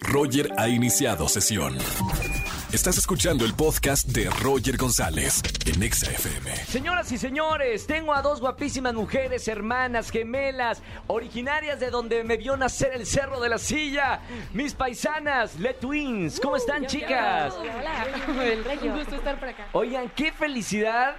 Roger ha iniciado sesión. Estás escuchando el podcast de Roger González en Exa FM. Señoras y señores, tengo a dos guapísimas mujeres, hermanas, gemelas, originarias de donde me vio nacer el Cerro de la Silla. Mis paisanas, Le Twins. ¿Cómo están, chicas? Hola, un gusto estar por acá. Oigan, qué felicidad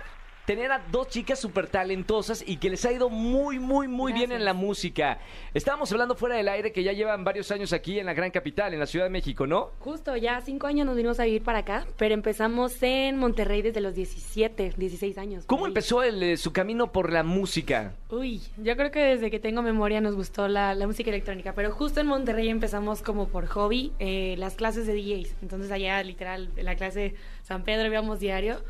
tener a dos chicas súper talentosas y que les ha ido muy, muy, muy bien en la música. Estábamos hablando fuera del aire que ya llevan varios años aquí en la gran capital, en la Ciudad de México, ¿no? Justo, ya cinco años nos vinimos a vivir para acá, pero empezamos en Monterrey desde los 17, 16 años. ¿Cómo ahí. empezó el, eh, su camino por la música? Uy, yo creo que desde que tengo memoria nos gustó la, la música electrónica, pero justo en Monterrey empezamos como por hobby eh, las clases de DJs. Entonces allá literal, en la clase San Pedro íbamos diario,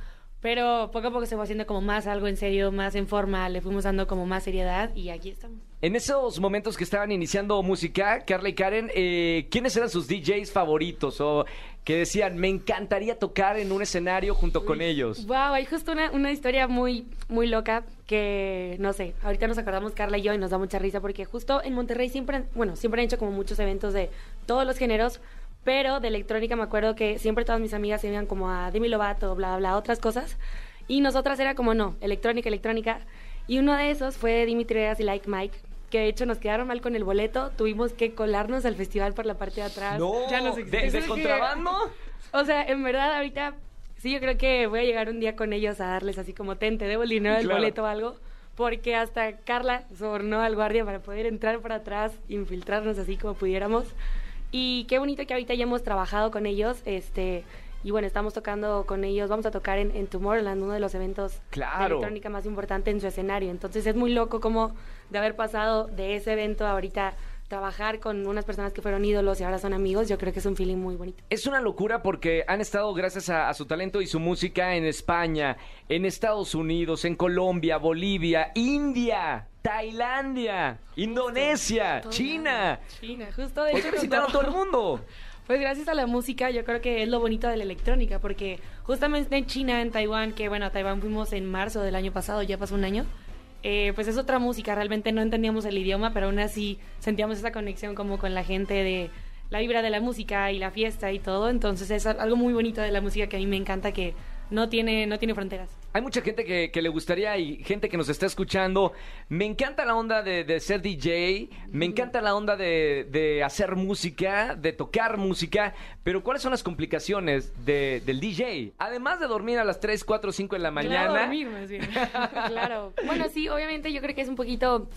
pero poco a poco se fue haciendo como más algo en serio, más en forma, le fuimos dando como más seriedad y aquí estamos. En esos momentos que estaban iniciando música, Carla y Karen, eh, ¿quiénes eran sus DJs favoritos? O que decían, me encantaría tocar en un escenario junto con ellos. Wow, hay justo una, una historia muy, muy loca que, no sé, ahorita nos acordamos Carla y yo y nos da mucha risa porque justo en Monterrey siempre, han- bueno, siempre han hecho como muchos eventos de todos los géneros, pero de electrónica me acuerdo que siempre todas mis amigas se iban como a Demi Lovato, bla, bla, bla, otras cosas. Y nosotras era como, no, electrónica, electrónica. Y uno de esos fue Dimitri Vegas y Like Mike, que de hecho nos quedaron mal con el boleto, tuvimos que colarnos al festival por la parte de atrás. No, Ya nos ¿de, de que- contrabando? o sea, en verdad ahorita sí yo creo que voy a llegar un día con ellos a darles así como ten, te debo el dinero del Claro. boleto o algo. Porque hasta Carla sobornó al guardia para poder entrar por atrás, infiltrarnos así como pudiéramos. Y qué bonito que ahorita ya hemos trabajado con ellos, este, y bueno, estamos tocando con ellos, vamos a tocar en, en Tomorrowland, uno de los eventos de electrónica más importante en su escenario. Entonces es muy loco como de haber pasado de ese evento a ahorita trabajar con unas personas que fueron ídolos y ahora son amigos, yo creo que es un feeling muy bonito. Es una locura porque han estado, gracias a, a su talento y su música, en España, en Estados Unidos, en Colombia, Bolivia, India, Tailandia, Indonesia, China. China, justo de Hoy hecho visitaron cuando- todo el mundo. Pues gracias a la música, yo creo que es lo bonito de la electrónica, porque justamente en China, en Taiwán, que bueno, a Taiwán fuimos en marzo del año pasado, ya pasó un año, eh, pues es otra música, realmente no entendíamos el idioma, pero aún así sentíamos esa conexión como con la gente de la vibra de la música y la fiesta y todo, entonces es algo muy bonito de la música que a mí me encanta, que no tiene, no tiene fronteras. Hay mucha gente que, que le gustaría y gente que nos está escuchando. Me encanta la onda de, de ser DJ, me encanta la onda de, de hacer música, de tocar música, pero ¿cuáles son las complicaciones de- del DJ? Además de dormir a las 3, 4, 5 de la mañana. Claro, dormir, más bien. claro. Bueno, sí, obviamente yo creo que es un poquito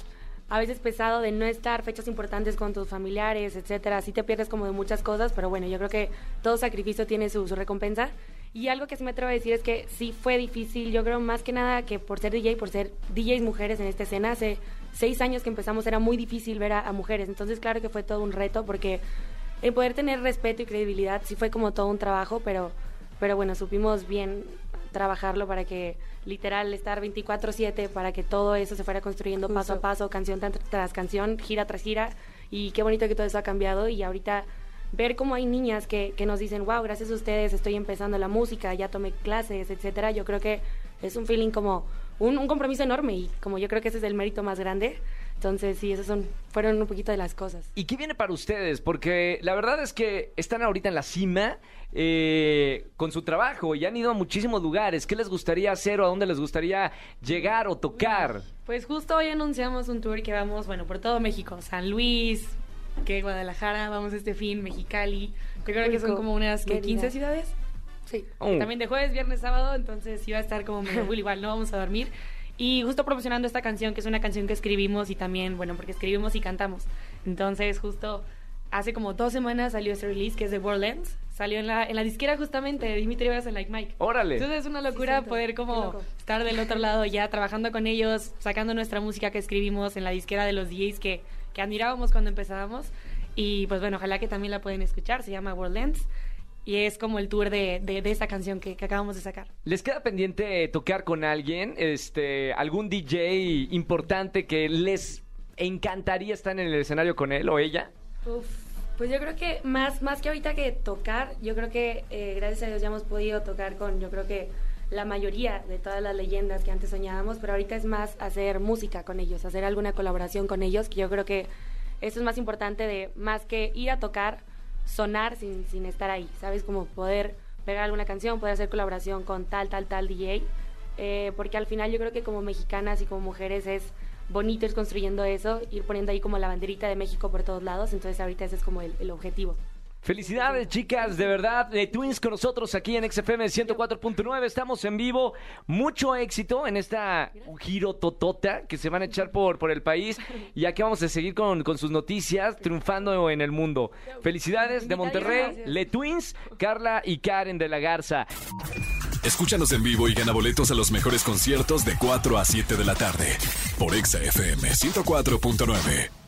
a veces pesado de no estar fechas importantes con tus familiares, etcétera. Sí te pierdes como de muchas cosas, pero bueno, yo creo que todo sacrificio tiene su, su recompensa. Y algo que sí me atrevo a decir es que sí fue difícil, yo creo más que nada que por ser DJ, por ser DJs mujeres en esta escena, hace seis años que empezamos era muy difícil ver a, a mujeres. Entonces claro que fue todo un reto porque el poder tener respeto y credibilidad sí fue como todo un trabajo, pero, pero bueno, supimos bien trabajarlo para que literal estar 24/7 para que todo eso se fuera construyendo paso a Justo. paso, canción tras, tras canción, gira tras gira y qué bonito que todo eso ha cambiado y ahorita ver cómo hay niñas que, que nos dicen, wow, gracias a ustedes estoy empezando la música, ya tomé clases, etcétera, yo creo que es un feeling como un, un compromiso enorme y como yo creo que ese es el mérito más grande, entonces sí, esas son, fueron un poquito de las cosas. ¿Y qué viene para ustedes? Porque la verdad es que están ahorita en la cima eh, con su trabajo y han ido a muchísimos lugares. ¿Qué les gustaría hacer o a dónde les gustaría llegar o tocar? Pues justo hoy anunciamos un tour que vamos, bueno, por todo México, San Luis, que Guadalajara, vamos este fin, Mexicali. Yo creo que son como unas que Mérida. 15 ciudades. Sí. Oh. También de jueves, viernes, sábado, entonces iba a estar como medio full, igual no vamos a dormir. Y justo promocionando esta canción, que es una canción que escribimos y también, bueno, porque escribimos y cantamos. Entonces, justo hace como dos semanas salió este release, que es de World Ends. Salió en la, en la disquera justamente de Dimitri Vegas en Like Mike. Órale. Entonces es una locura cierto. poder como estar del otro lado ya trabajando con ellos, sacando nuestra música que escribimos en la disquera de los DJs que, que admirábamos cuando empezábamos. Y pues bueno, ojalá que también la pueden escuchar, se llama World Ends. Y es como el tour de, de, de esta canción que, que acabamos de sacar. ¿Les queda pendiente tocar con alguien? Este, algún DJ importante que les encantaría estar en el escenario con él o ella? Uf, pues yo creo que más, más que ahorita que tocar, yo creo que eh, gracias a Dios ya hemos podido tocar con, yo creo que la mayoría de todas las leyendas que antes soñábamos, pero ahorita es más hacer música con ellos, hacer alguna colaboración con ellos, que yo creo que eso es más importante de más que ir a tocar, sonar sin, sin estar ahí, ¿sabes? Como poder pegar alguna canción, poder hacer colaboración con tal, tal, tal DJ. Eh, porque al final yo creo que como mexicanas y como mujeres es bonito ir construyendo eso, ir poniendo ahí como la banderita de México por todos lados. Entonces ahorita ese es como el, el objetivo. Felicidades, chicas, de verdad. De Twins con nosotros aquí en XFM 104.9. Estamos en vivo. Mucho éxito en esta giro totota que se van a echar por, por el país. Y aquí vamos a seguir con, con sus noticias, triunfando en el mundo. Felicidades de Monterrey, Le Twins, Carla y Karen de la Garza. Escúchanos en vivo y gana boletos a los mejores conciertos de 4 a 7 de la tarde por Exa FM 104.9.